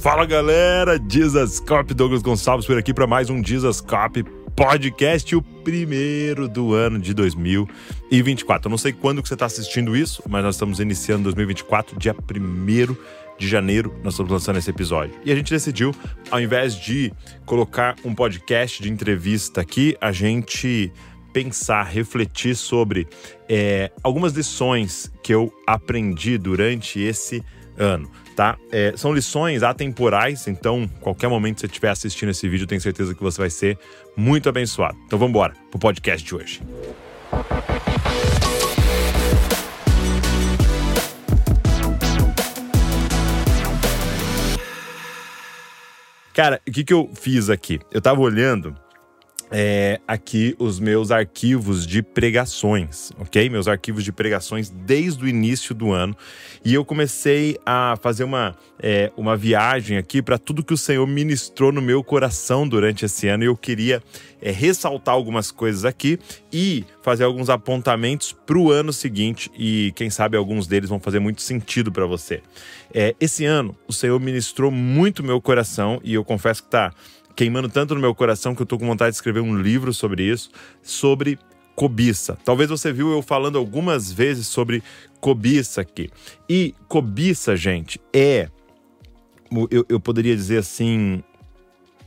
Fala galera, Dizascope, Douglas Gonçalves por aqui para mais um Dizascope podcast, o primeiro do ano de 2024. Eu não sei quando que você está assistindo isso, mas nós estamos iniciando 2024, dia 1 de janeiro, nós estamos lançando esse episódio. E a gente decidiu, ao invés de colocar um podcast de entrevista aqui, a gente pensar, refletir sobre é, algumas lições que eu aprendi durante esse ano tá? É, são lições atemporais, então qualquer momento que você estiver assistindo esse vídeo, tenho certeza que você vai ser muito abençoado. Então vamos embora pro podcast de hoje. Cara, o que, que eu fiz aqui? Eu tava olhando é, aqui os meus arquivos de pregações, ok? Meus arquivos de pregações desde o início do ano. E eu comecei a fazer uma, é, uma viagem aqui para tudo que o Senhor ministrou no meu coração durante esse ano. E eu queria é, ressaltar algumas coisas aqui e fazer alguns apontamentos para o ano seguinte. E quem sabe alguns deles vão fazer muito sentido para você. É, esse ano, o Senhor ministrou muito meu coração e eu confesso que está queimando tanto no meu coração que eu tô com vontade de escrever um livro sobre isso, sobre cobiça. Talvez você viu eu falando algumas vezes sobre cobiça aqui. E cobiça, gente, é eu, eu poderia dizer assim,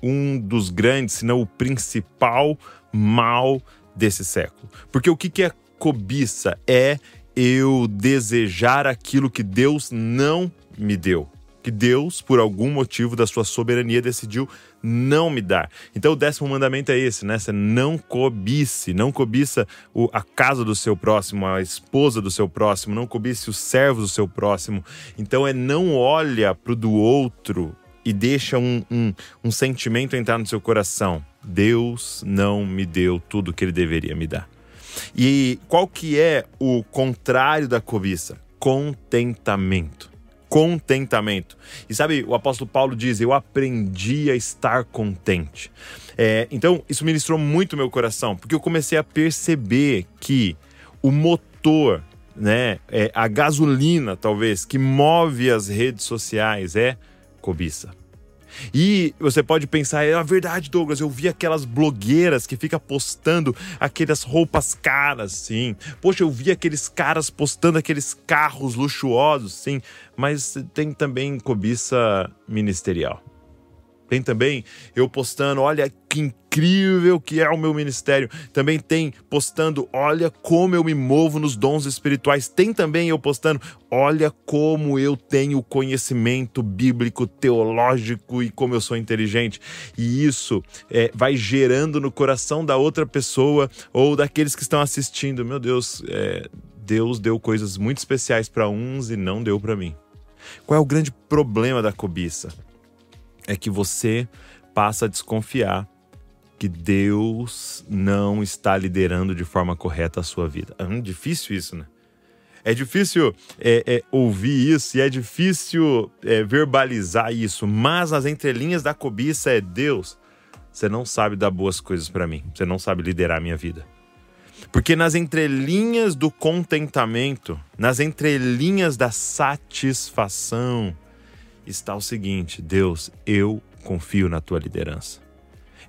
um dos grandes, se não o principal mal desse século. Porque o que, que é cobiça? É eu desejar aquilo que Deus não me deu que Deus, por algum motivo da sua soberania, decidiu não me dar. Então o décimo mandamento é esse, né? Você não cobice, não cobiça a casa do seu próximo, a esposa do seu próximo, não cobice os servos do seu próximo. Então é não olha para o do outro e deixa um, um, um sentimento entrar no seu coração. Deus não me deu tudo que ele deveria me dar. E qual que é o contrário da cobiça? Contentamento contentamento. E sabe, o apóstolo Paulo diz: Eu aprendi a estar contente. É, então, isso ministrou muito meu coração, porque eu comecei a perceber que o motor, né, é, a gasolina, talvez, que move as redes sociais é cobiça. E você pode pensar, é a verdade, Douglas, eu vi aquelas blogueiras que ficam postando aquelas roupas caras, sim. Poxa, eu vi aqueles caras postando aqueles carros luxuosos, sim. Mas tem também cobiça ministerial. Tem também eu postando, olha que incrível que é o meu ministério. Também tem postando, olha como eu me movo nos dons espirituais. Tem também eu postando, olha como eu tenho conhecimento bíblico, teológico e como eu sou inteligente. E isso é, vai gerando no coração da outra pessoa ou daqueles que estão assistindo. Meu Deus, é, Deus deu coisas muito especiais para uns e não deu para mim. Qual é o grande problema da cobiça? É que você passa a desconfiar que Deus não está liderando de forma correta a sua vida. É difícil isso, né? É difícil é, é, ouvir isso e é difícil é, verbalizar isso, mas as entrelinhas da cobiça é Deus. Você não sabe dar boas coisas para mim. Você não sabe liderar a minha vida. Porque nas entrelinhas do contentamento, nas entrelinhas da satisfação, está o seguinte: Deus, eu confio na tua liderança.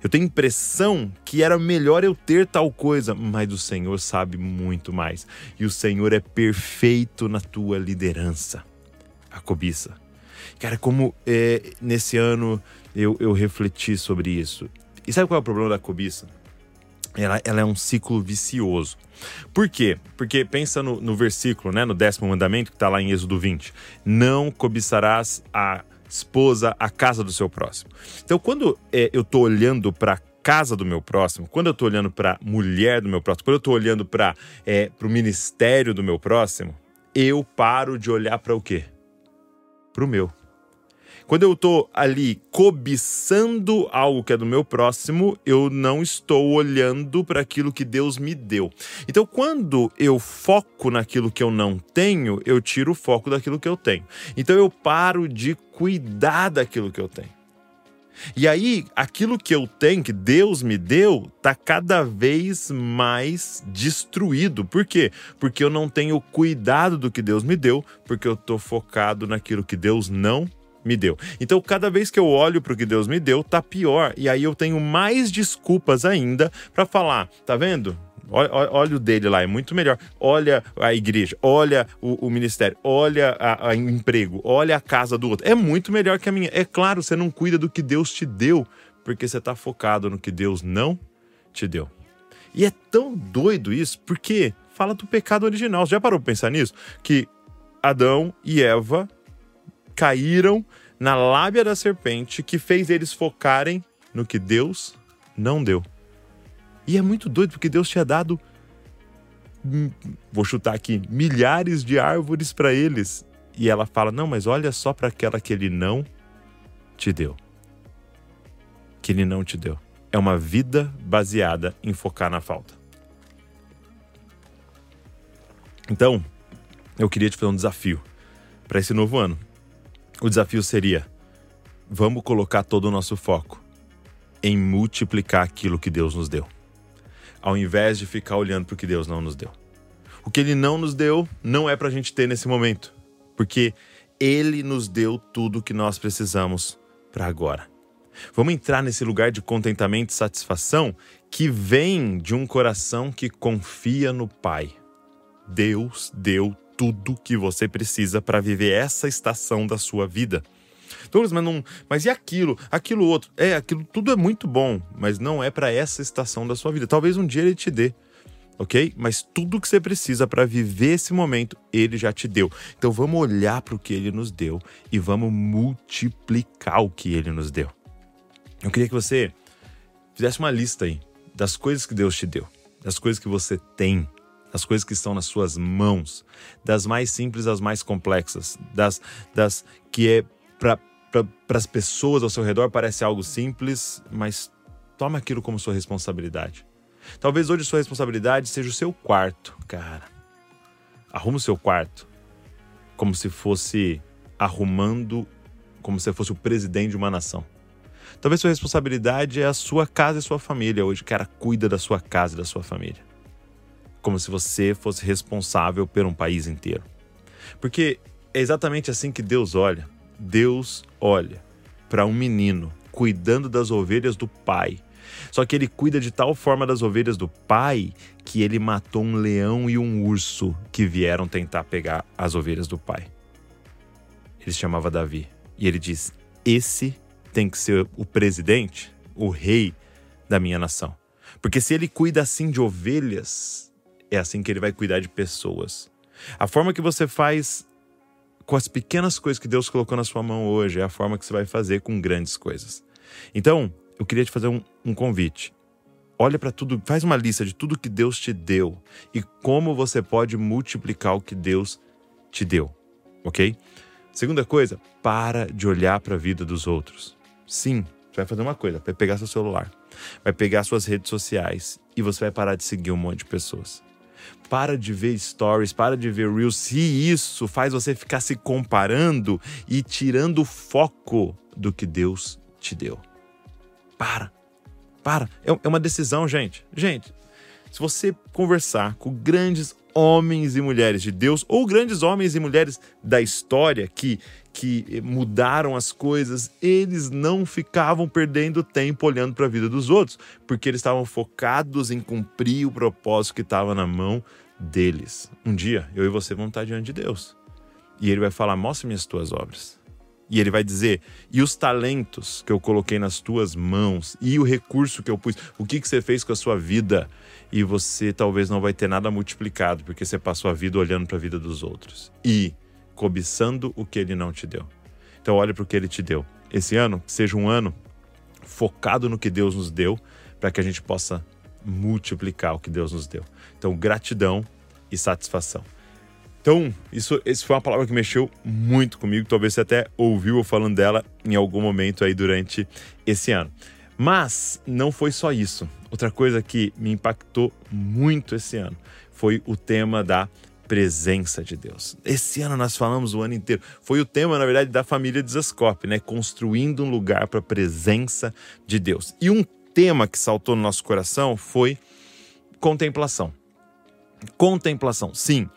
Eu tenho impressão que era melhor eu ter tal coisa, mas o Senhor sabe muito mais. E o Senhor é perfeito na tua liderança. A cobiça. Cara, como é, nesse ano eu, eu refleti sobre isso. E sabe qual é o problema da cobiça? Ela, ela, é um ciclo vicioso. Por quê? Porque pensa no, no versículo, né, no décimo mandamento, que está lá em Êxodo 20. Não cobiçarás a esposa, a casa do seu próximo. Então, quando é, eu estou olhando para casa do meu próximo, quando eu estou olhando para mulher do meu próximo, quando eu estou olhando para é, o ministério do meu próximo, eu paro de olhar para o quê? Para o meu. Quando eu estou ali cobiçando algo que é do meu próximo, eu não estou olhando para aquilo que Deus me deu. Então, quando eu foco naquilo que eu não tenho, eu tiro o foco daquilo que eu tenho. Então, eu paro de cuidar daquilo que eu tenho. E aí, aquilo que eu tenho, que Deus me deu, tá cada vez mais destruído. Por quê? Porque eu não tenho cuidado do que Deus me deu, porque eu tô focado naquilo que Deus não me deu. Então, cada vez que eu olho para o que Deus me deu, tá pior. E aí eu tenho mais desculpas ainda para falar, tá vendo? Olha, olha, o dele lá, é muito melhor. Olha a igreja, olha o, o ministério, olha o emprego, olha a casa do outro. É muito melhor que a minha. É claro, você não cuida do que Deus te deu, porque você está focado no que Deus não te deu. E é tão doido isso, porque fala do pecado original. Você já parou para pensar nisso? Que Adão e Eva caíram na lábia da serpente que fez eles focarem no que Deus não deu. E é muito doido porque Deus tinha dado hum, vou chutar aqui, milhares de árvores para eles. E ela fala: "Não, mas olha só para aquela que ele não te deu. Que ele não te deu. É uma vida baseada em focar na falta. Então, eu queria te fazer um desafio para esse novo ano. O desafio seria: vamos colocar todo o nosso foco em multiplicar aquilo que Deus nos deu ao invés de ficar olhando para o que Deus não nos deu. O que Ele não nos deu não é para a gente ter nesse momento, porque Ele nos deu tudo o que nós precisamos para agora. Vamos entrar nesse lugar de contentamento e satisfação que vem de um coração que confia no Pai. Deus deu tudo que você precisa para viver essa estação da sua vida. Douglas, mas, não, mas e aquilo? Aquilo outro? É, aquilo tudo é muito bom, mas não é para essa estação da sua vida. Talvez um dia ele te dê, ok? Mas tudo que você precisa para viver esse momento, ele já te deu. Então vamos olhar para o que ele nos deu e vamos multiplicar o que ele nos deu. Eu queria que você fizesse uma lista aí das coisas que Deus te deu, das coisas que você tem, das coisas que estão nas suas mãos, das mais simples às mais complexas, das, das que é para as pessoas ao seu redor parece algo simples, mas toma aquilo como sua responsabilidade. Talvez hoje sua responsabilidade seja o seu quarto, cara. Arruma o seu quarto como se fosse arrumando, como se fosse o presidente de uma nação. Talvez sua responsabilidade é a sua casa e sua família hoje. Cara, cuida da sua casa e da sua família. Como se você fosse responsável por um país inteiro. Porque é exatamente assim que Deus olha. Deus olha para um menino cuidando das ovelhas do pai. Só que ele cuida de tal forma das ovelhas do pai que ele matou um leão e um urso que vieram tentar pegar as ovelhas do pai. Ele se chamava Davi. E ele diz: Esse tem que ser o presidente, o rei da minha nação. Porque se ele cuida assim de ovelhas, é assim que ele vai cuidar de pessoas. A forma que você faz com as pequenas coisas que Deus colocou na sua mão hoje, é a forma que você vai fazer com grandes coisas. Então, eu queria te fazer um, um convite. Olha para tudo, faz uma lista de tudo que Deus te deu e como você pode multiplicar o que Deus te deu, ok? Segunda coisa, para de olhar para a vida dos outros. Sim, você vai fazer uma coisa, vai pegar seu celular, vai pegar suas redes sociais e você vai parar de seguir um monte de pessoas. Para de ver stories, para de ver reels. Se isso faz você ficar se comparando e tirando o foco do que Deus te deu. Para. Para. É, é uma decisão, gente. Gente, se você conversar com grandes homens e mulheres de Deus, ou grandes homens e mulheres da história que, que mudaram as coisas, eles não ficavam perdendo tempo olhando para a vida dos outros, porque eles estavam focados em cumprir o propósito que estava na mão deles. Um dia, eu e você vamos estar diante de Deus. E ele vai falar: Mostre-me as tuas obras. E ele vai dizer: E os talentos que eu coloquei nas tuas mãos, e o recurso que eu pus, o que, que você fez com a sua vida? E você talvez não vai ter nada multiplicado, porque você passou a vida olhando para a vida dos outros e cobiçando o que ele não te deu. Então, olhe para o que ele te deu. Esse ano seja um ano focado no que Deus nos deu, para que a gente possa multiplicar o que Deus nos deu. Então, gratidão e satisfação. Então, isso, isso foi uma palavra que mexeu muito comigo. Talvez você até ouviu eu falando dela em algum momento aí durante esse ano. Mas não foi só isso. Outra coisa que me impactou muito esse ano foi o tema da presença de Deus. Esse ano nós falamos o ano inteiro. Foi o tema, na verdade, da família de Zascope, né? Construindo um lugar para a presença de Deus. E um tema que saltou no nosso coração foi contemplação. Contemplação, sim.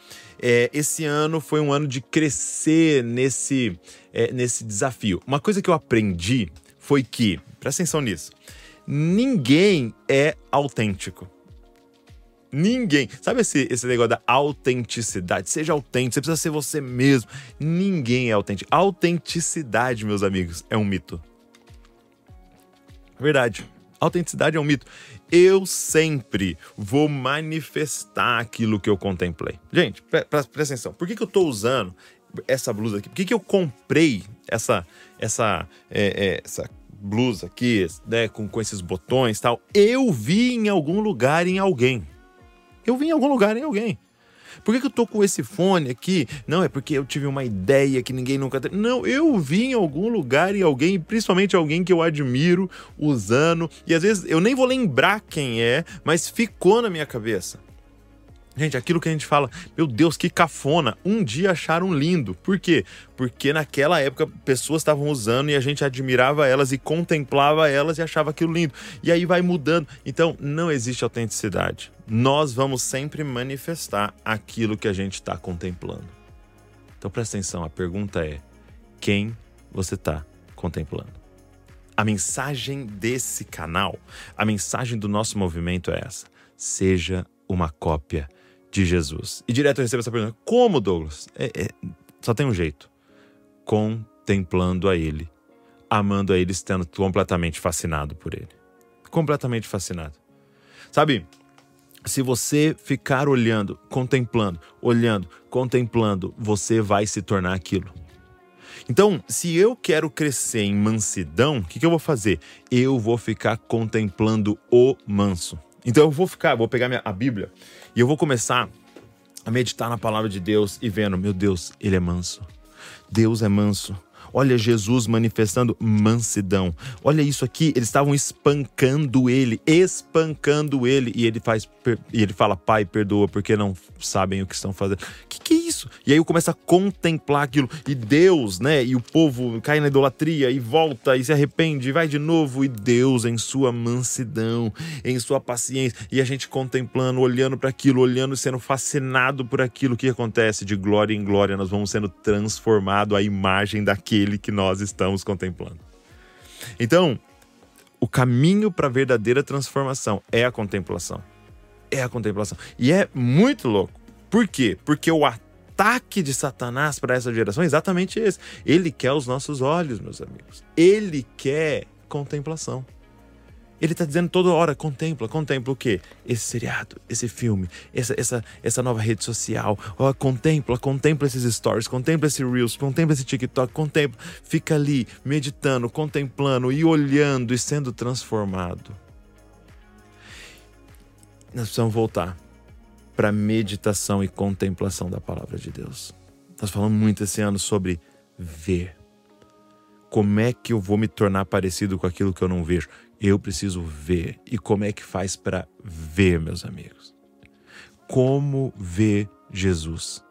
é, esse ano foi um ano de crescer nesse, é, nesse desafio. Uma coisa que eu aprendi foi que, presta atenção nisso, ninguém é autêntico. Ninguém. Sabe esse, esse negócio da autenticidade? Seja autêntico, você precisa ser você mesmo. Ninguém é autêntico. Autenticidade, meus amigos, é um mito. Verdade. Autenticidade é um mito. Eu sempre vou manifestar aquilo que eu contemplei. Gente, pre presta atenção. Por que, que eu tô usando essa blusa aqui? Por que, que eu comprei essa, essa, é, é, essa blusa aqui, né, com, com esses botões tal? Eu vi em algum lugar em alguém. Eu vi em algum lugar em alguém. Por que, que eu tô com esse fone aqui? Não, é porque eu tive uma ideia que ninguém nunca teve. Não, eu vi em algum lugar em alguém, principalmente alguém que eu admiro, usando. E às vezes eu nem vou lembrar quem é, mas ficou na minha cabeça. Gente, aquilo que a gente fala, meu Deus, que cafona. Um dia acharam lindo. Por quê? Porque naquela época pessoas estavam usando e a gente admirava elas e contemplava elas e achava aquilo lindo. E aí vai mudando. Então, não existe autenticidade. Nós vamos sempre manifestar aquilo que a gente está contemplando. Então presta atenção, a pergunta é: quem você está contemplando? A mensagem desse canal, a mensagem do nosso movimento é essa: seja uma cópia de Jesus. E direto eu recebo essa pergunta: como, Douglas? É, é, só tem um jeito: contemplando a Ele, amando a Ele, estando completamente fascinado por Ele. Completamente fascinado. Sabe, se você ficar olhando, contemplando, olhando, contemplando, você vai se tornar aquilo. Então, se eu quero crescer em mansidão, o que, que eu vou fazer? Eu vou ficar contemplando o manso. Então eu vou ficar, vou pegar minha, a Bíblia e eu vou começar a meditar na palavra de Deus e vendo, meu Deus, ele é manso. Deus é manso. Olha Jesus manifestando mansidão. Olha isso aqui, eles estavam espancando ele, espancando ele, e ele faz e ele fala: "Pai, perdoa porque não sabem o que estão fazendo". Que que é isso? E aí eu começo a contemplar aquilo e Deus, né, e o povo cai na idolatria e volta e se arrepende e vai de novo e Deus em sua mansidão, em sua paciência, e a gente contemplando, olhando para aquilo, olhando, sendo fascinado por aquilo que acontece de glória em glória, nós vamos sendo transformado à imagem daquele aquele que nós estamos contemplando. Então, o caminho para a verdadeira transformação é a contemplação. É a contemplação. E é muito louco. Por quê? Porque o ataque de Satanás para essa geração é exatamente esse. Ele quer os nossos olhos, meus amigos. Ele quer contemplação. Ele está dizendo toda hora: contempla, contempla o quê? Esse seriado, esse filme, essa, essa, essa nova rede social. Contempla, contempla esses stories, contempla esse Reels, contempla esse TikTok, contempla. Fica ali meditando, contemplando e olhando e sendo transformado. Nós precisamos voltar para meditação e contemplação da palavra de Deus. Nós falamos muito esse ano sobre ver. Como é que eu vou me tornar parecido com aquilo que eu não vejo? Eu preciso ver. E como é que faz para ver, meus amigos? Como ver Jesus?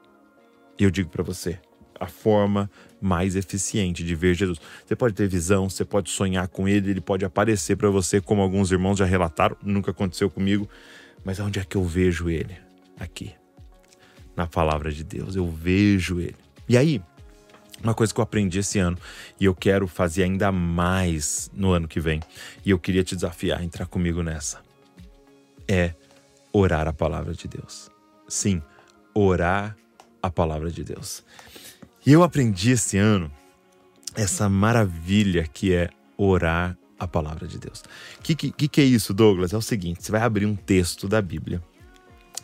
Eu digo para você, a forma mais eficiente de ver Jesus. Você pode ter visão, você pode sonhar com ele, ele pode aparecer para você, como alguns irmãos já relataram, nunca aconteceu comigo, mas onde é que eu vejo ele? Aqui. Na palavra de Deus, eu vejo ele. E aí, uma coisa que eu aprendi esse ano e eu quero fazer ainda mais no ano que vem, e eu queria te desafiar a entrar comigo nessa, é orar a palavra de Deus. Sim, orar a palavra de Deus. E eu aprendi esse ano essa maravilha que é orar a palavra de Deus. O que, que, que, é isso, Douglas? É o seguinte: você vai abrir um texto da Bíblia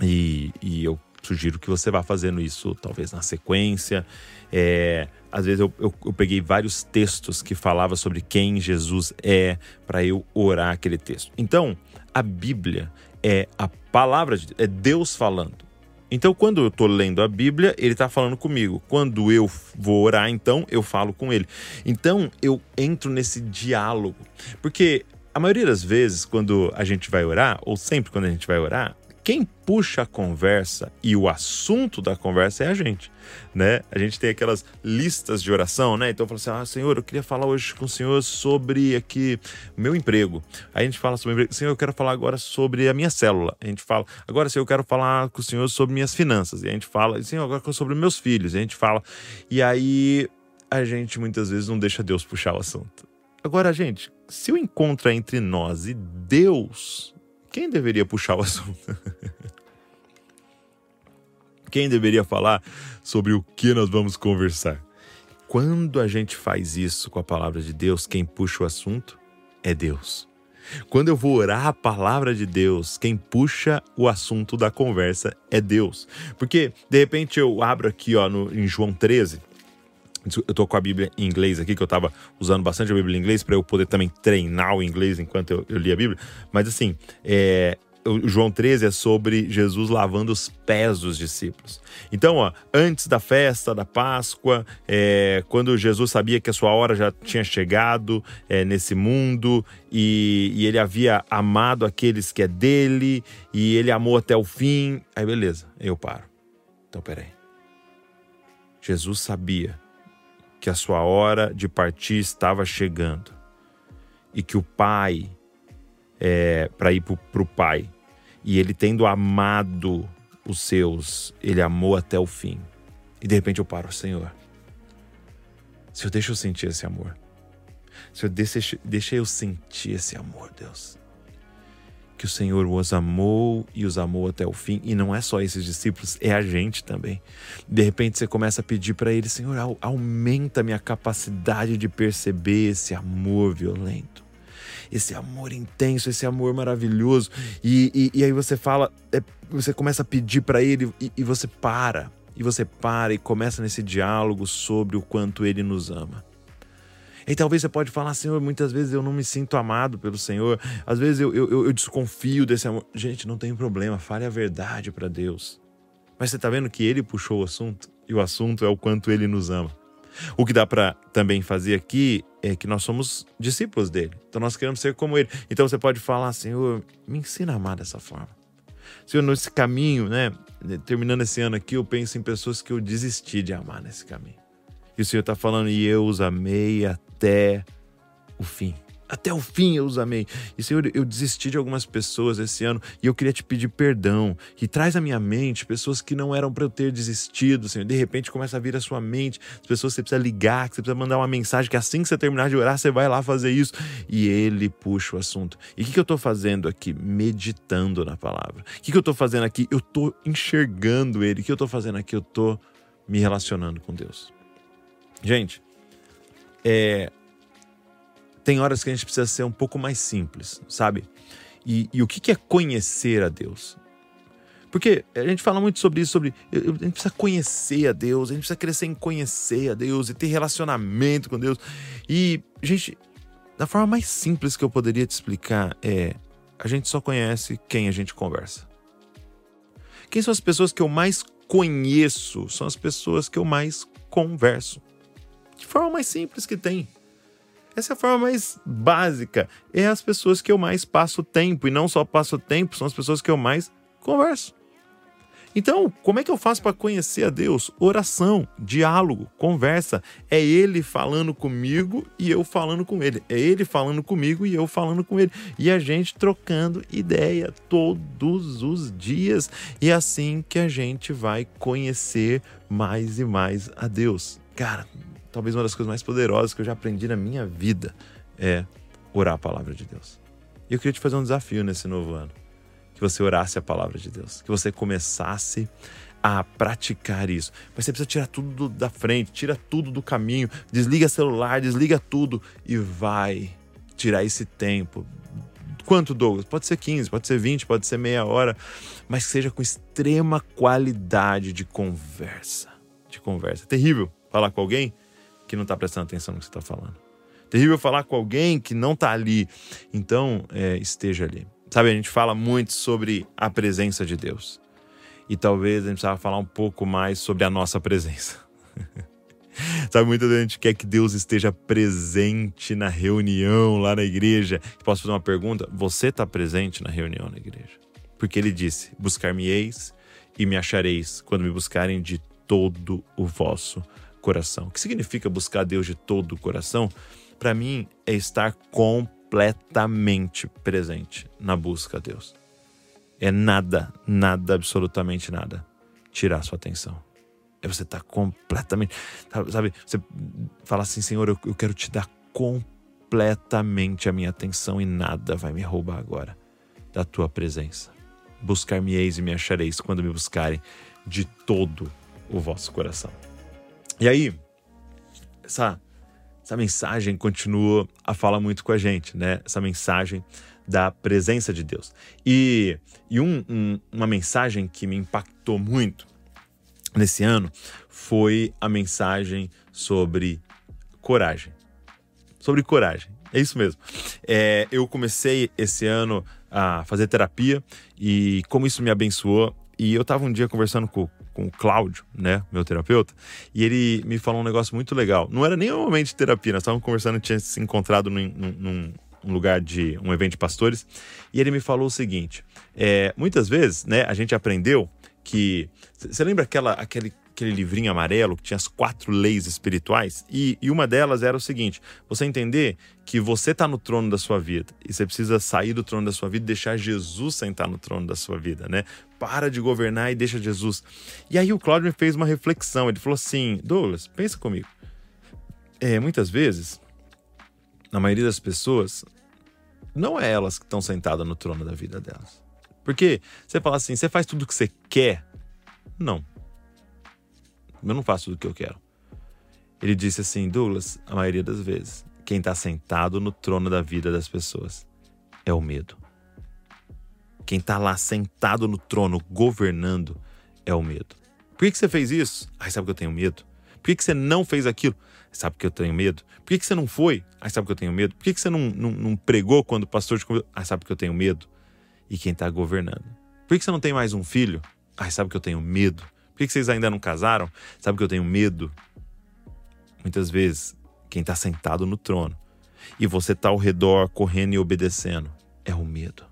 e, e eu sugiro que você vá fazendo isso talvez na sequência. É, às vezes eu, eu, eu, peguei vários textos que falavam sobre quem Jesus é para eu orar aquele texto. Então, a Bíblia é a palavra de é Deus falando. Então, quando eu estou lendo a Bíblia, ele está falando comigo. Quando eu vou orar, então, eu falo com ele. Então, eu entro nesse diálogo. Porque a maioria das vezes, quando a gente vai orar, ou sempre quando a gente vai orar, quem puxa a conversa e o assunto da conversa é a gente, né? A gente tem aquelas listas de oração, né? Então fala assim: "Ah, Senhor, eu queria falar hoje com o Senhor sobre aqui meu emprego". Aí a gente fala sobre Senhor, eu quero falar agora sobre a minha célula. A gente fala: "Agora, Senhor, eu quero falar com o Senhor sobre minhas finanças". E a gente fala: "Senhor, agora sobre meus filhos". E a gente fala. E aí a gente muitas vezes não deixa Deus puxar o assunto. Agora, gente, se o encontro é entre nós e Deus, quem deveria puxar o assunto? Quem deveria falar sobre o que nós vamos conversar? Quando a gente faz isso com a palavra de Deus, quem puxa o assunto é Deus. Quando eu vou orar a palavra de Deus, quem puxa o assunto da conversa é Deus. Porque, de repente, eu abro aqui ó, no, em João 13, eu tô com a Bíblia em inglês aqui, que eu tava usando bastante a Bíblia em inglês para eu poder também treinar o inglês enquanto eu, eu li a Bíblia. Mas assim, é, o João 13 é sobre Jesus lavando os pés dos discípulos. Então, ó, antes da festa da Páscoa, é, quando Jesus sabia que a sua hora já tinha chegado é, nesse mundo e, e, ele havia amado aqueles que é dele e ele amou até o fim, aí beleza, eu paro. Então, peraí. Jesus sabia que a sua hora de partir estava chegando e que o Pai, é, para ir para o Pai, e ele tendo amado os seus, ele amou até o fim. E de repente eu paro, Senhor. Senhor, deixa eu sentir esse amor. Senhor, deixa, deixa eu sentir esse amor, Deus que o Senhor os amou e os amou até o fim. E não é só esses discípulos, é a gente também. De repente você começa a pedir para ele, Senhor, aumenta minha capacidade de perceber esse amor violento. Esse amor intenso, esse amor maravilhoso. E, e, e aí você fala, é, você começa a pedir para ele e, e você para. E você para e começa nesse diálogo sobre o quanto ele nos ama. E talvez você pode falar, Senhor, muitas vezes eu não me sinto amado pelo Senhor, às vezes eu, eu, eu desconfio desse amor. Gente, não tem problema, fale a verdade para Deus. Mas você está vendo que ele puxou o assunto? E o assunto é o quanto ele nos ama. O que dá para também fazer aqui é que nós somos discípulos dele. Então nós queremos ser como ele. Então você pode falar, Senhor, me ensina a amar dessa forma. Senhor, nesse caminho, né? Terminando esse ano aqui, eu penso em pessoas que eu desisti de amar nesse caminho. E o Senhor está falando, e eu os amei até o fim. Até o fim eu os amei. E Senhor, eu desisti de algumas pessoas esse ano e eu queria te pedir perdão. E traz à minha mente pessoas que não eram para eu ter desistido, Senhor. De repente começa a vir à sua mente as pessoas que você precisa ligar, que você precisa mandar uma mensagem, que assim que você terminar de orar, você vai lá fazer isso. E ele puxa o assunto. E o que, que eu estou fazendo aqui? Meditando na palavra. O que, que eu estou fazendo aqui? Eu estou enxergando ele. O que eu estou fazendo aqui? Eu estou me relacionando com Deus. Gente, é, tem horas que a gente precisa ser um pouco mais simples, sabe? E, e o que, que é conhecer a Deus? Porque a gente fala muito sobre isso, sobre a gente precisa conhecer a Deus, a gente precisa crescer em conhecer a Deus e ter relacionamento com Deus. E, gente, da forma mais simples que eu poderia te explicar é: a gente só conhece quem a gente conversa. Quem são as pessoas que eu mais conheço? São as pessoas que eu mais converso. De forma mais simples que tem. Essa é a forma mais básica. É as pessoas que eu mais passo tempo. E não só passo tempo, são as pessoas que eu mais converso. Então, como é que eu faço para conhecer a Deus? Oração, diálogo, conversa. É Ele falando comigo e eu falando com Ele. É Ele falando comigo e eu falando com Ele. E a gente trocando ideia todos os dias. E é assim que a gente vai conhecer mais e mais a Deus. Cara, talvez uma das coisas mais poderosas que eu já aprendi na minha vida é orar a palavra de Deus. E eu queria te fazer um desafio nesse novo ano. Que você orasse a palavra de Deus. Que você começasse a praticar isso. Mas você precisa tirar tudo da frente, tira tudo do caminho, desliga celular, desliga tudo e vai tirar esse tempo. Quanto, Douglas? Pode ser 15, pode ser 20, pode ser meia hora, mas seja com extrema qualidade de conversa. De conversa. Terrível falar com alguém que não está prestando atenção no que você está falando. Terrível falar com alguém que não está ali. Então, é, esteja ali. Sabe, a gente fala muito sobre a presença de Deus. E talvez a gente precisava falar um pouco mais sobre a nossa presença. Sabe, muita gente quer que Deus esteja presente na reunião lá na igreja. Posso fazer uma pergunta? Você está presente na reunião na igreja? Porque ele disse: Buscar-me-eis e me achareis quando me buscarem de todo o vosso coração. O que significa buscar Deus de todo o coração? Para mim, é estar completamente presente na busca a Deus. É nada, nada, absolutamente nada tirar sua atenção. É você estar tá completamente. Sabe, você fala assim, Senhor, eu, eu quero te dar completamente a minha atenção e nada vai me roubar agora da tua presença. Buscar-me-eis e me achareis quando me buscarem de todo o vosso coração. E aí, essa, essa mensagem continua a falar muito com a gente, né? Essa mensagem da presença de Deus. E, e um, um, uma mensagem que me impactou muito nesse ano foi a mensagem sobre coragem. Sobre coragem. É isso mesmo. É, eu comecei esse ano a fazer terapia e como isso me abençoou. E eu estava um dia conversando com, com o Cláudio, né, meu terapeuta, e ele me falou um negócio muito legal. Não era nem um momento de terapia, nós estávamos conversando, tinha se encontrado num, num, num lugar de um evento de pastores, e ele me falou o seguinte: é, muitas vezes, né, a gente aprendeu que. Você lembra aquela, aquele aquele livrinho amarelo que tinha as quatro leis espirituais e, e uma delas era o seguinte: você entender que você está no trono da sua vida e você precisa sair do trono da sua vida e deixar Jesus sentar no trono da sua vida, né? Para de governar e deixa Jesus. E aí o Cláudio me fez uma reflexão. Ele falou assim: Douglas, pensa comigo. É, muitas vezes, na maioria das pessoas, não é elas que estão sentadas no trono da vida delas. Porque você fala assim, você faz tudo o que você quer? Não. Eu não faço tudo o que eu quero. Ele disse assim: Douglas, a maioria das vezes, quem está sentado no trono da vida das pessoas é o medo. Quem está lá sentado no trono, governando, é o medo. Por que, que você fez isso? Ai, sabe que eu tenho medo. Por que, que você não fez aquilo? Sabe que eu tenho medo. Por que, que você não foi? Ai, sabe que eu tenho medo. Por que, que você não, não, não pregou quando o pastor te convidou? Ai, sabe que eu tenho medo. E quem está governando? Por que, que você não tem mais um filho? Ai, sabe que eu tenho medo. Por que vocês ainda não casaram? Sabe que eu tenho medo? Muitas vezes, quem está sentado no trono e você está ao redor correndo e obedecendo é o medo.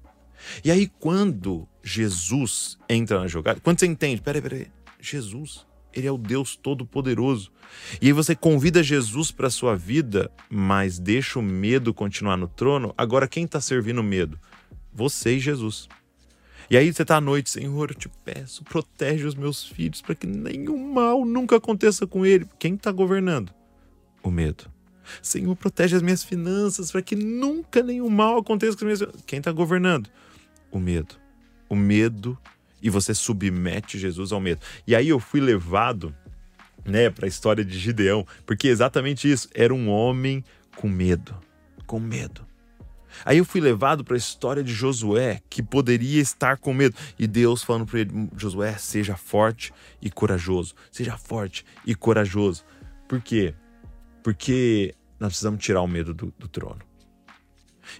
E aí, quando Jesus entra na jogada, quando você entende, peraí, peraí, Jesus, ele é o Deus Todo-Poderoso. E aí você convida Jesus para sua vida, mas deixa o medo continuar no trono. Agora, quem está servindo o medo? Você e Jesus. E aí você tá à noite, Senhor, eu te peço, protege os meus filhos para que nenhum mal nunca aconteça com ele. Quem está governando? O medo. Senhor, protege as minhas finanças para que nunca nenhum mal aconteça com as minhas Quem está governando? O medo. O medo e você submete Jesus ao medo. E aí eu fui levado, né, para a história de Gideão, porque exatamente isso, era um homem com medo, com medo. Aí eu fui levado para a história de Josué, que poderia estar com medo. E Deus falando para ele: Josué, seja forte e corajoso. Seja forte e corajoso. Por quê? Porque nós precisamos tirar o medo do, do trono.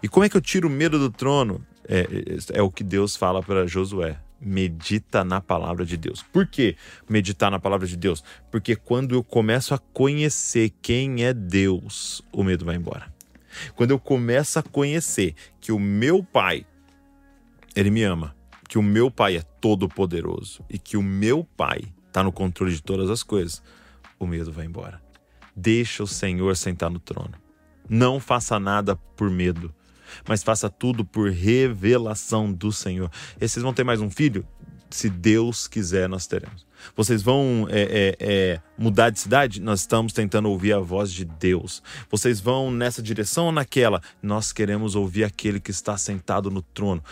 E como é que eu tiro o medo do trono? É, é, é o que Deus fala para Josué. Medita na palavra de Deus. Por que meditar na palavra de Deus? Porque quando eu começo a conhecer quem é Deus, o medo vai embora. Quando eu começo a conhecer que o meu pai, ele me ama, que o meu pai é todo poderoso e que o meu pai está no controle de todas as coisas, o medo vai embora. Deixa o Senhor sentar no trono. Não faça nada por medo, mas faça tudo por revelação do Senhor. E vocês vão ter mais um filho? Se Deus quiser, nós teremos. Vocês vão é, é, é, mudar de cidade? Nós estamos tentando ouvir a voz de Deus. Vocês vão nessa direção ou naquela? Nós queremos ouvir aquele que está sentado no trono.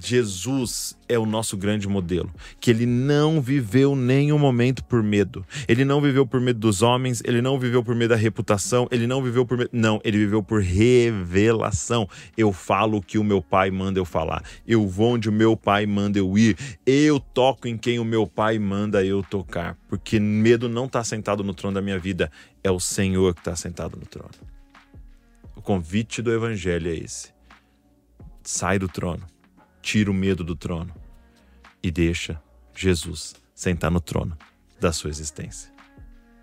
Jesus é o nosso grande modelo, que ele não viveu nenhum momento por medo. Ele não viveu por medo dos homens, ele não viveu por medo da reputação, ele não viveu por medo. Não, ele viveu por revelação. Eu falo o que o meu pai manda eu falar. Eu vou onde o meu pai manda eu ir. Eu toco em quem o meu pai manda eu tocar. Porque medo não está sentado no trono da minha vida, é o Senhor que está sentado no trono. O convite do Evangelho é esse. Sai do trono tira o medo do trono e deixa Jesus sentar no trono da sua existência.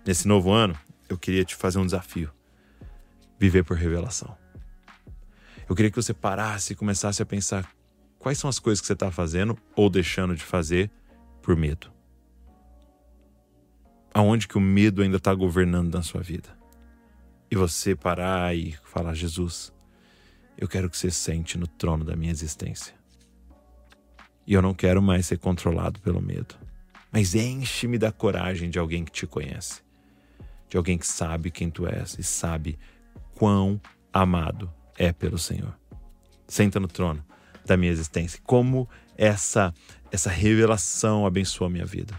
Nesse novo ano, eu queria te fazer um desafio: viver por revelação. Eu queria que você parasse e começasse a pensar Quais são as coisas que você está fazendo ou deixando de fazer por medo? Aonde que o medo ainda está governando na sua vida? E você parar e falar: Jesus, eu quero que você sente no trono da minha existência. E eu não quero mais ser controlado pelo medo. Mas enche-me da coragem de alguém que te conhece, de alguém que sabe quem tu és e sabe quão amado é pelo Senhor. Senta no trono da minha existência. Como essa essa revelação abençoa a minha vida.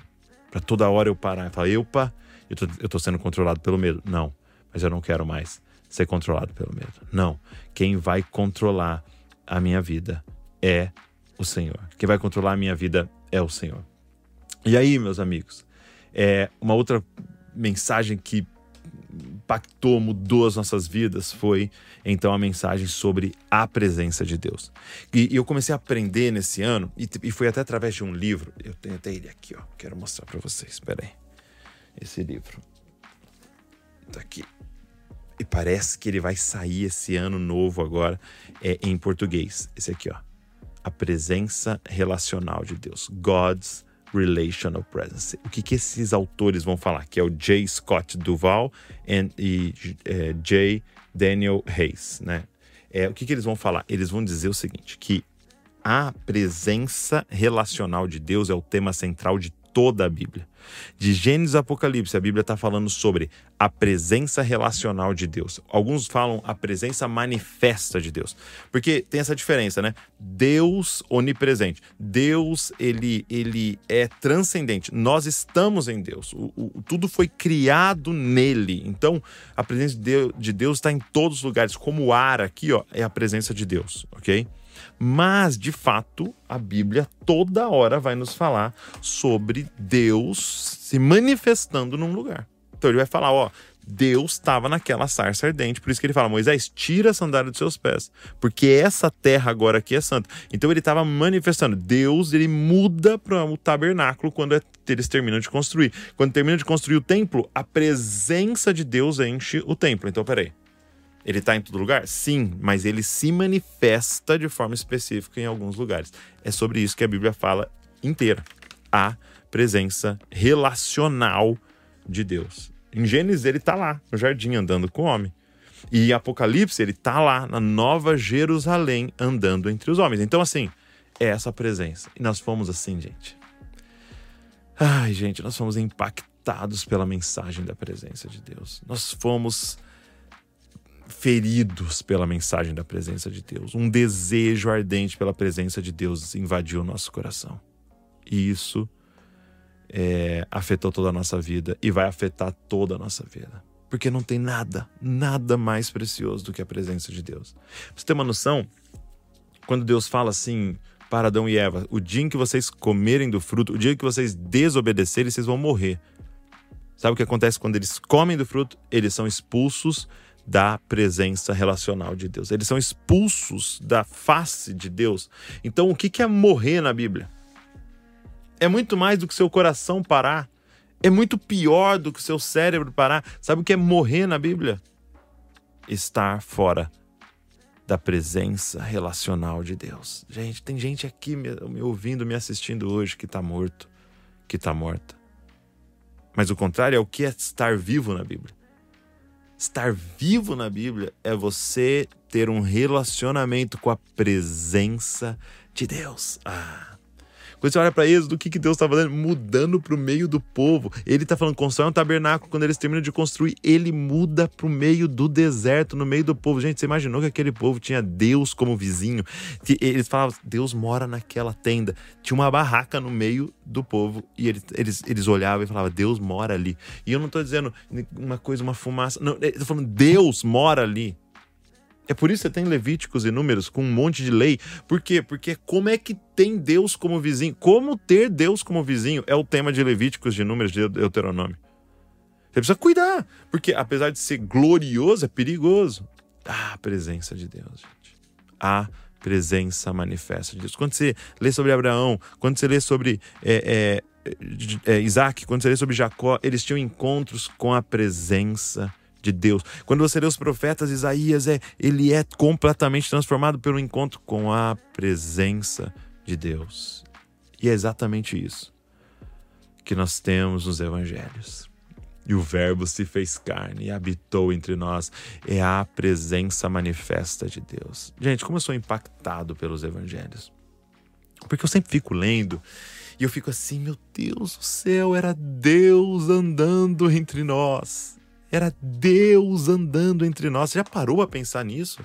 Para toda hora eu parar e falar, epa, eu tô, eu tô sendo controlado pelo medo. Não, mas eu não quero mais ser controlado pelo medo. Não, quem vai controlar a minha vida é o Senhor. Quem vai controlar a minha vida é o Senhor. E aí, meus amigos, é uma outra mensagem que impactou, mudou as nossas vidas foi então a mensagem sobre a presença de Deus. E, e eu comecei a aprender nesse ano, e, e, foi até através de um livro. Eu tenho até ele aqui, ó. Quero mostrar para vocês. Espera aí. Esse livro. Tá aqui. E parece que ele vai sair esse ano novo agora é, em português. Esse aqui, ó. A presença relacional de Deus. God's Relational Presence. O que, que esses autores vão falar? Que é o J. Scott Duval and, e é, J. Daniel Hayes, né? É, o que, que eles vão falar? Eles vão dizer o seguinte, que a presença relacional de Deus é o tema central de toda a Bíblia. De Gênesis a Apocalipse, a Bíblia está falando sobre a presença relacional de Deus. Alguns falam a presença manifesta de Deus. Porque tem essa diferença, né? Deus onipresente. Deus, ele, ele é transcendente. Nós estamos em Deus. O, o, tudo foi criado nele. Então, a presença de Deus está em todos os lugares. Como o ar aqui, ó, é a presença de Deus, ok? Mas, de fato, a Bíblia toda hora vai nos falar sobre Deus se manifestando num lugar. Então ele vai falar, ó, Deus estava naquela sarça ardente, por isso que ele fala: Moisés, tira a sandália dos seus pés, porque essa terra agora aqui é santa. Então ele estava manifestando. Deus ele muda para o tabernáculo quando é, eles terminam de construir. Quando terminam de construir o templo, a presença de Deus enche o templo. Então, peraí. Ele está em todo lugar? Sim, mas ele se manifesta de forma específica em alguns lugares. É sobre isso que a Bíblia fala inteira. A presença relacional de Deus. Em Gênesis, ele está lá, no jardim, andando com o homem. E em Apocalipse, ele está lá, na Nova Jerusalém, andando entre os homens. Então, assim, é essa presença. E nós fomos assim, gente. Ai, gente, nós fomos impactados pela mensagem da presença de Deus. Nós fomos feridos pela mensagem da presença de Deus. Um desejo ardente pela presença de Deus invadiu o nosso coração. E isso é, afetou toda a nossa vida e vai afetar toda a nossa vida. Porque não tem nada, nada mais precioso do que a presença de Deus. Pra você ter uma noção, quando Deus fala assim para Adão e Eva: o dia em que vocês comerem do fruto, o dia em que vocês desobedecerem, vocês vão morrer. Sabe o que acontece quando eles comem do fruto? Eles são expulsos da presença relacional de Deus. Eles são expulsos da face de Deus. Então, o que é morrer na Bíblia? É muito mais do que seu coração parar. É muito pior do que seu cérebro parar. Sabe o que é morrer na Bíblia? Estar fora da presença relacional de Deus. Gente, tem gente aqui me, me ouvindo, me assistindo hoje que está morto, que está morta. Mas o contrário é o que é estar vivo na Bíblia Estar vivo na Bíblia é você ter um relacionamento com a presença de Deus. Ah. Quando você olha para Êxodo, o que, que Deus está fazendo? Mudando para o meio do povo. Ele está falando, constrói um tabernáculo. Quando eles terminam de construir, ele muda para o meio do deserto, no meio do povo. Gente, você imaginou que aquele povo tinha Deus como vizinho? Eles falavam, Deus mora naquela tenda. Tinha uma barraca no meio do povo e eles, eles, eles olhavam e falavam, Deus mora ali. E eu não estou dizendo uma coisa, uma fumaça. Não, eu estou falando, Deus mora ali. É por isso que você tem Levíticos e Números com um monte de lei. Por quê? Porque como é que tem Deus como vizinho? Como ter Deus como vizinho é o tema de Levíticos, de Números, de Deuteronômio. Você precisa cuidar, porque apesar de ser glorioso, é perigoso. Ah, a presença de Deus, gente. A presença manifesta de Deus. Quando você lê sobre Abraão, quando você lê sobre é, é, é, Isaac, quando você lê sobre Jacó, eles tinham encontros com a presença de Deus. Quando você lê os profetas, Isaías é ele é completamente transformado pelo encontro com a presença de Deus. E é exatamente isso que nós temos nos evangelhos. E o Verbo se fez carne e habitou entre nós. É a presença manifesta de Deus. Gente, como eu sou impactado pelos evangelhos. Porque eu sempre fico lendo e eu fico assim, meu Deus do céu, era Deus andando entre nós. Era Deus andando entre nós. Você já parou a pensar nisso?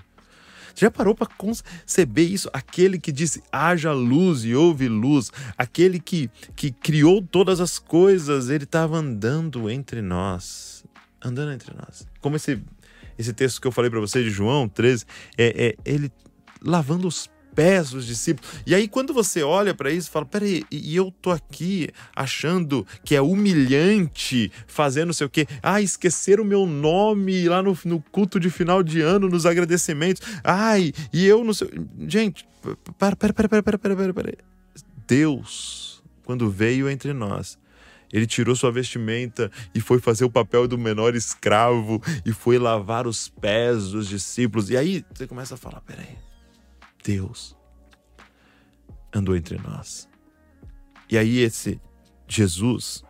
Você já parou para conceber isso? Aquele que disse haja luz e houve luz, aquele que, que criou todas as coisas, ele estava andando entre nós. Andando entre nós. Como esse, esse texto que eu falei para você de João 13, é, é ele lavando os pés dos discípulos. E aí, quando você olha para isso, fala: peraí, e eu tô aqui achando que é humilhante fazer não sei o quê. Ah, esquecer o meu nome lá no, no culto de final de ano, nos agradecimentos. Ai, e eu não sei. Gente, para, para, para, para, para, para, para. Deus, quando veio entre nós, ele tirou sua vestimenta e foi fazer o papel do menor escravo e foi lavar os pés dos discípulos. E aí você começa a falar: peraí, Deus andou entre nós. E aí, esse Jesus,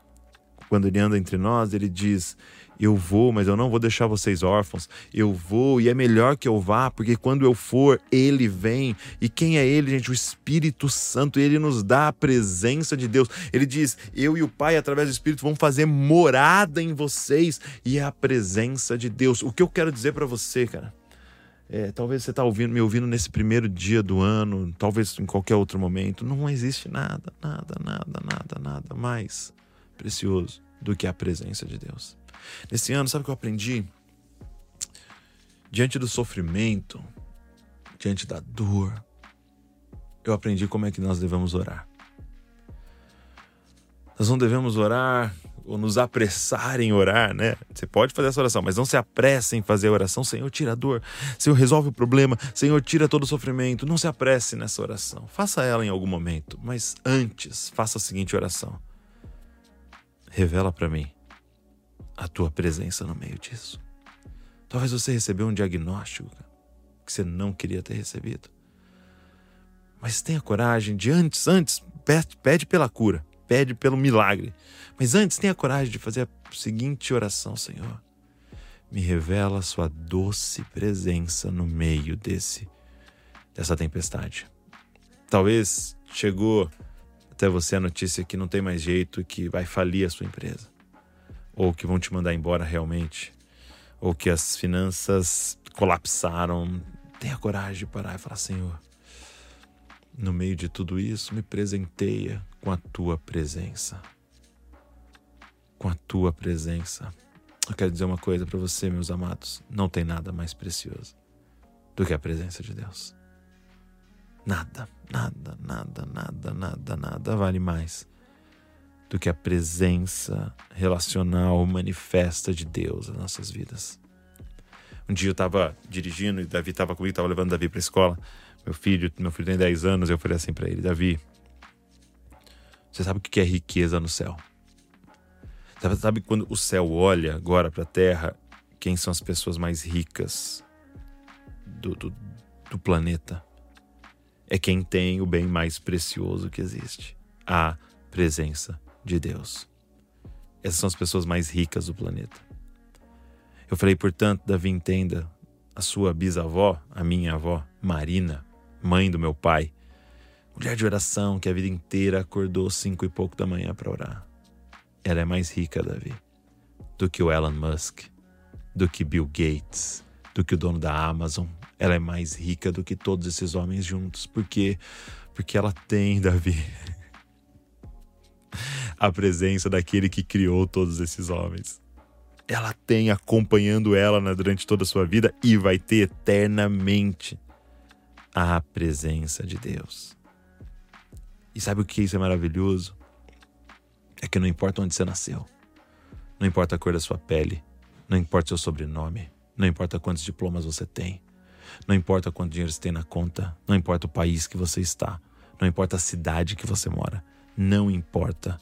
quando ele anda entre nós, ele diz: Eu vou, mas eu não vou deixar vocês órfãos. Eu vou e é melhor que eu vá, porque quando eu for, ele vem. E quem é ele, gente? O Espírito Santo. Ele nos dá a presença de Deus. Ele diz: Eu e o Pai, através do Espírito, vão fazer morada em vocês. E é a presença de Deus. O que eu quero dizer para você, cara? É, talvez você está ouvindo, me ouvindo nesse primeiro dia do ano, talvez em qualquer outro momento. Não existe nada, nada, nada, nada, nada mais precioso do que a presença de Deus. Nesse ano, sabe o que eu aprendi? Diante do sofrimento, diante da dor, eu aprendi como é que nós devemos orar. Nós não devemos orar ou nos apressar em orar, né? Você pode fazer essa oração, mas não se apresse em fazer a oração. Senhor, tira a dor. Senhor, resolve o problema. Senhor, tira todo o sofrimento. Não se apresse nessa oração. Faça ela em algum momento, mas antes, faça a seguinte oração: Revela para mim a tua presença no meio disso. Talvez você recebeu um diagnóstico que você não queria ter recebido. Mas tenha coragem de antes, antes, pede, pede pela cura pede pelo milagre. Mas antes, tenha coragem de fazer a seguinte oração, Senhor. Me revela a sua doce presença no meio desse dessa tempestade. Talvez chegou até você a notícia que não tem mais jeito, que vai falir a sua empresa, ou que vão te mandar embora realmente, ou que as finanças colapsaram. Tenha coragem de parar e falar: Senhor, no meio de tudo isso, me presenteia com a tua presença. Com a tua presença. Eu quero dizer uma coisa para você, meus amados: não tem nada mais precioso do que a presença de Deus. Nada, nada, nada, nada, nada, nada vale mais do que a presença relacional manifesta de Deus nas nossas vidas. Um dia eu estava dirigindo e Davi estava comigo, estava levando Davi para a escola meu filho, meu filho tem 10 anos, eu falei assim para ele, Davi, você sabe o que é riqueza no céu? Sabe, sabe quando o céu olha agora para a terra, quem são as pessoas mais ricas do, do, do planeta? É quem tem o bem mais precioso que existe, a presença de Deus. Essas são as pessoas mais ricas do planeta. Eu falei, portanto, Davi, entenda, a sua bisavó, a minha avó, Marina, mãe do meu pai, mulher de oração que a vida inteira acordou cinco e pouco da manhã para orar. Ela é mais rica, Davi, do que o Elon Musk, do que Bill Gates, do que o dono da Amazon. Ela é mais rica do que todos esses homens juntos. Por quê? Porque ela tem, Davi, a presença daquele que criou todos esses homens. Ela tem acompanhando ela durante toda a sua vida e vai ter eternamente a presença de Deus. E sabe o que isso é maravilhoso? É que não importa onde você nasceu, não importa a cor da sua pele, não importa seu sobrenome, não importa quantos diplomas você tem, não importa quanto dinheiro você tem na conta, não importa o país que você está, não importa a cidade que você mora, não importa.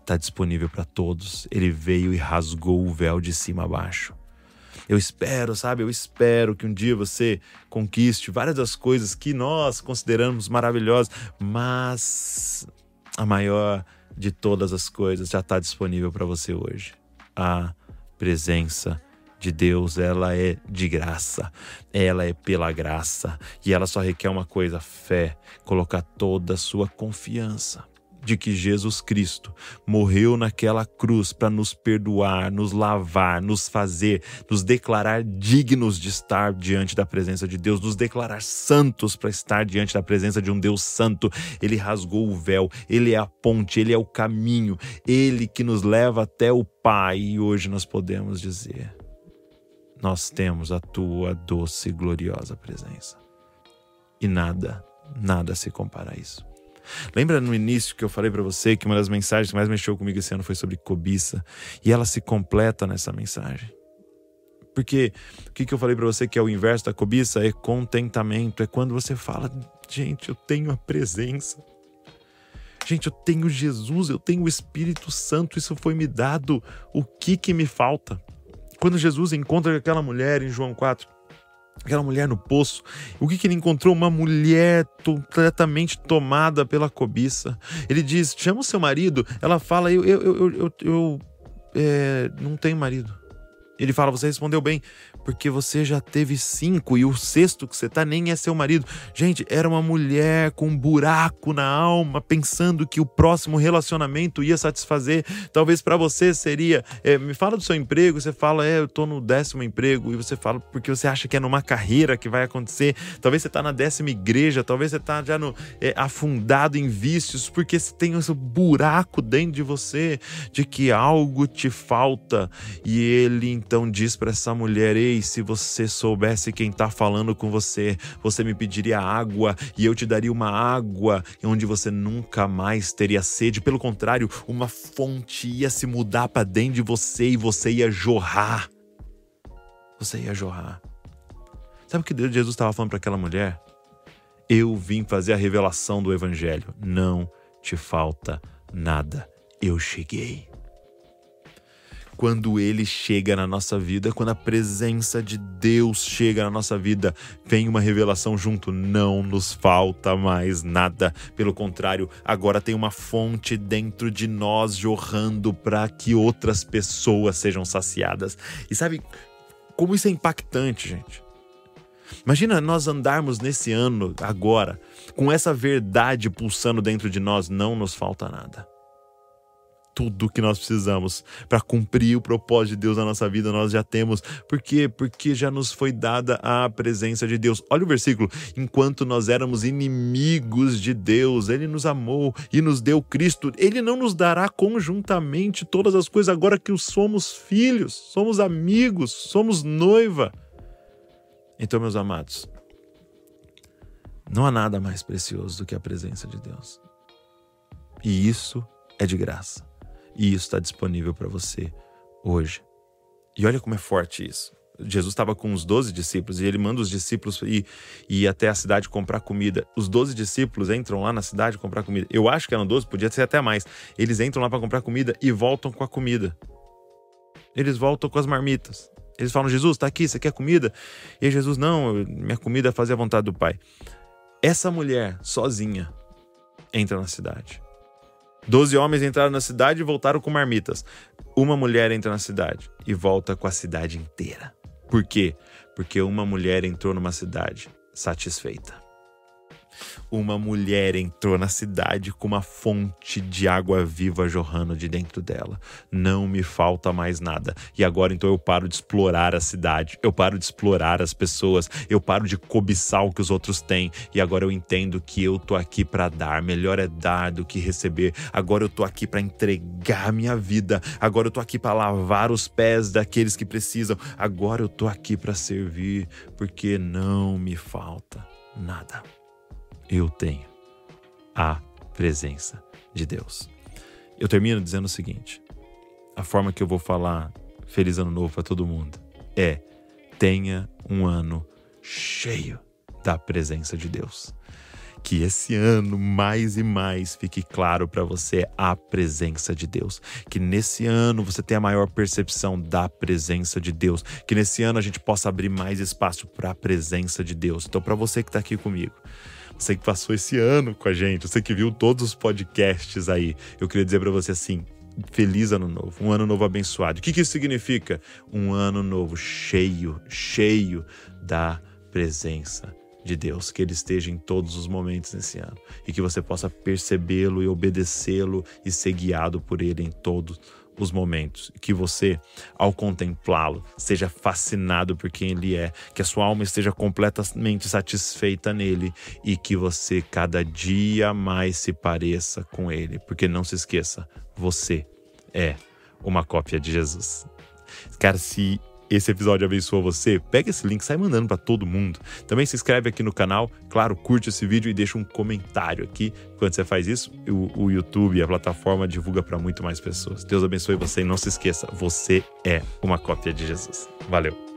Está disponível para todos. Ele veio e rasgou o véu de cima a baixo Eu espero, sabe? Eu espero que um dia você conquiste várias das coisas que nós consideramos maravilhosas, mas a maior de todas as coisas já está disponível para você hoje. A presença de Deus, ela é de graça, ela é pela graça e ela só requer uma coisa: fé, colocar toda a sua confiança de que Jesus Cristo morreu naquela cruz para nos perdoar, nos lavar, nos fazer, nos declarar dignos de estar diante da presença de Deus, nos declarar santos para estar diante da presença de um Deus santo. Ele rasgou o véu, ele é a ponte, ele é o caminho, ele que nos leva até o Pai. E hoje nós podemos dizer: nós temos a tua doce e gloriosa presença. E nada, nada se compara a isso. Lembra no início que eu falei para você que uma das mensagens que mais mexeu comigo esse ano foi sobre cobiça? E ela se completa nessa mensagem. Porque o que, que eu falei para você que é o inverso da cobiça? É contentamento. É quando você fala, gente, eu tenho a presença. Gente, eu tenho Jesus, eu tenho o Espírito Santo, isso foi me dado. O que que me falta? Quando Jesus encontra aquela mulher em João 4, aquela mulher no poço. O que, que ele encontrou? Uma mulher completamente tomada pela cobiça. Ele diz: chama o seu marido. Ela fala: eu, eu, eu, eu, eu é, não tenho marido. Ele fala: Você respondeu bem, porque você já teve cinco e o sexto que você tá nem é seu marido. Gente, era uma mulher com um buraco na alma, pensando que o próximo relacionamento ia satisfazer. Talvez para você seria: é, Me fala do seu emprego. Você fala: É, eu tô no décimo emprego. E você fala porque você acha que é numa carreira que vai acontecer. Talvez você tá na décima igreja. Talvez você tá já no, é, afundado em vícios, porque você tem esse buraco dentro de você de que algo te falta. E ele então diz para essa mulher: Ei, se você soubesse quem está falando com você, você me pediria água e eu te daria uma água onde você nunca mais teria sede. Pelo contrário, uma fonte ia se mudar para dentro de você e você ia jorrar. Você ia jorrar. Sabe o que Jesus estava falando para aquela mulher? Eu vim fazer a revelação do Evangelho. Não te falta nada. Eu cheguei quando ele chega na nossa vida, quando a presença de Deus chega na nossa vida, vem uma revelação junto, não nos falta mais nada. Pelo contrário, agora tem uma fonte dentro de nós jorrando para que outras pessoas sejam saciadas. E sabe como isso é impactante, gente? Imagina nós andarmos nesse ano, agora, com essa verdade pulsando dentro de nós, não nos falta nada tudo que nós precisamos para cumprir o propósito de Deus na nossa vida, nós já temos. Por quê? Porque já nos foi dada a presença de Deus. Olha o versículo: enquanto nós éramos inimigos de Deus, Ele nos amou e nos deu Cristo. Ele não nos dará conjuntamente todas as coisas agora que somos filhos, somos amigos, somos noiva. Então, meus amados, não há nada mais precioso do que a presença de Deus. E isso é de graça. E isso está disponível para você hoje. E olha como é forte isso. Jesus estava com os 12 discípulos e ele manda os discípulos ir, ir até a cidade comprar comida. Os 12 discípulos entram lá na cidade comprar comida. Eu acho que eram 12, podia ser até mais. Eles entram lá para comprar comida e voltam com a comida. Eles voltam com as marmitas. Eles falam: Jesus, está aqui, você quer comida? E Jesus: Não, minha comida é fazer a vontade do Pai. Essa mulher, sozinha, entra na cidade. Doze homens entraram na cidade e voltaram com marmitas. Uma mulher entra na cidade e volta com a cidade inteira. Por quê? Porque uma mulher entrou numa cidade satisfeita uma mulher entrou na cidade com uma fonte de água viva jorrando de dentro dela. Não me falta mais nada. E agora então eu paro de explorar a cidade, eu paro de explorar as pessoas, eu paro de cobiçar o que os outros têm. E agora eu entendo que eu tô aqui para dar. Melhor é dar do que receber. Agora eu tô aqui para entregar minha vida. Agora eu tô aqui para lavar os pés daqueles que precisam. Agora eu tô aqui para servir, porque não me falta nada eu tenho a presença de Deus. Eu termino dizendo o seguinte: a forma que eu vou falar Feliz Ano Novo para todo mundo é tenha um ano cheio da presença de Deus. que esse ano mais e mais fique claro para você a presença de Deus, que nesse ano você tenha a maior percepção da presença de Deus, que nesse ano a gente possa abrir mais espaço para a presença de Deus. Então, para você que está aqui comigo, você que passou esse ano com a gente, você que viu todos os podcasts aí, eu queria dizer para você assim: feliz ano novo, um ano novo abençoado. O que, que isso significa? Um ano novo cheio, cheio da presença de Deus, que Ele esteja em todos os momentos nesse ano e que você possa percebê-lo e obedecê-lo e ser guiado por Ele em todos os momentos. Que você, ao contemplá-lo, seja fascinado por quem Ele é, que a sua alma esteja completamente satisfeita nele e que você cada dia mais se pareça com Ele. Porque não se esqueça, você é uma cópia de Jesus. Cara, se esse episódio abençoou você, pega esse link, sai mandando para todo mundo. Também se inscreve aqui no canal, claro, curte esse vídeo e deixa um comentário aqui. Quando você faz isso, o, o YouTube, a plataforma divulga para muito mais pessoas. Deus abençoe você e não se esqueça, você é uma cópia de Jesus. Valeu.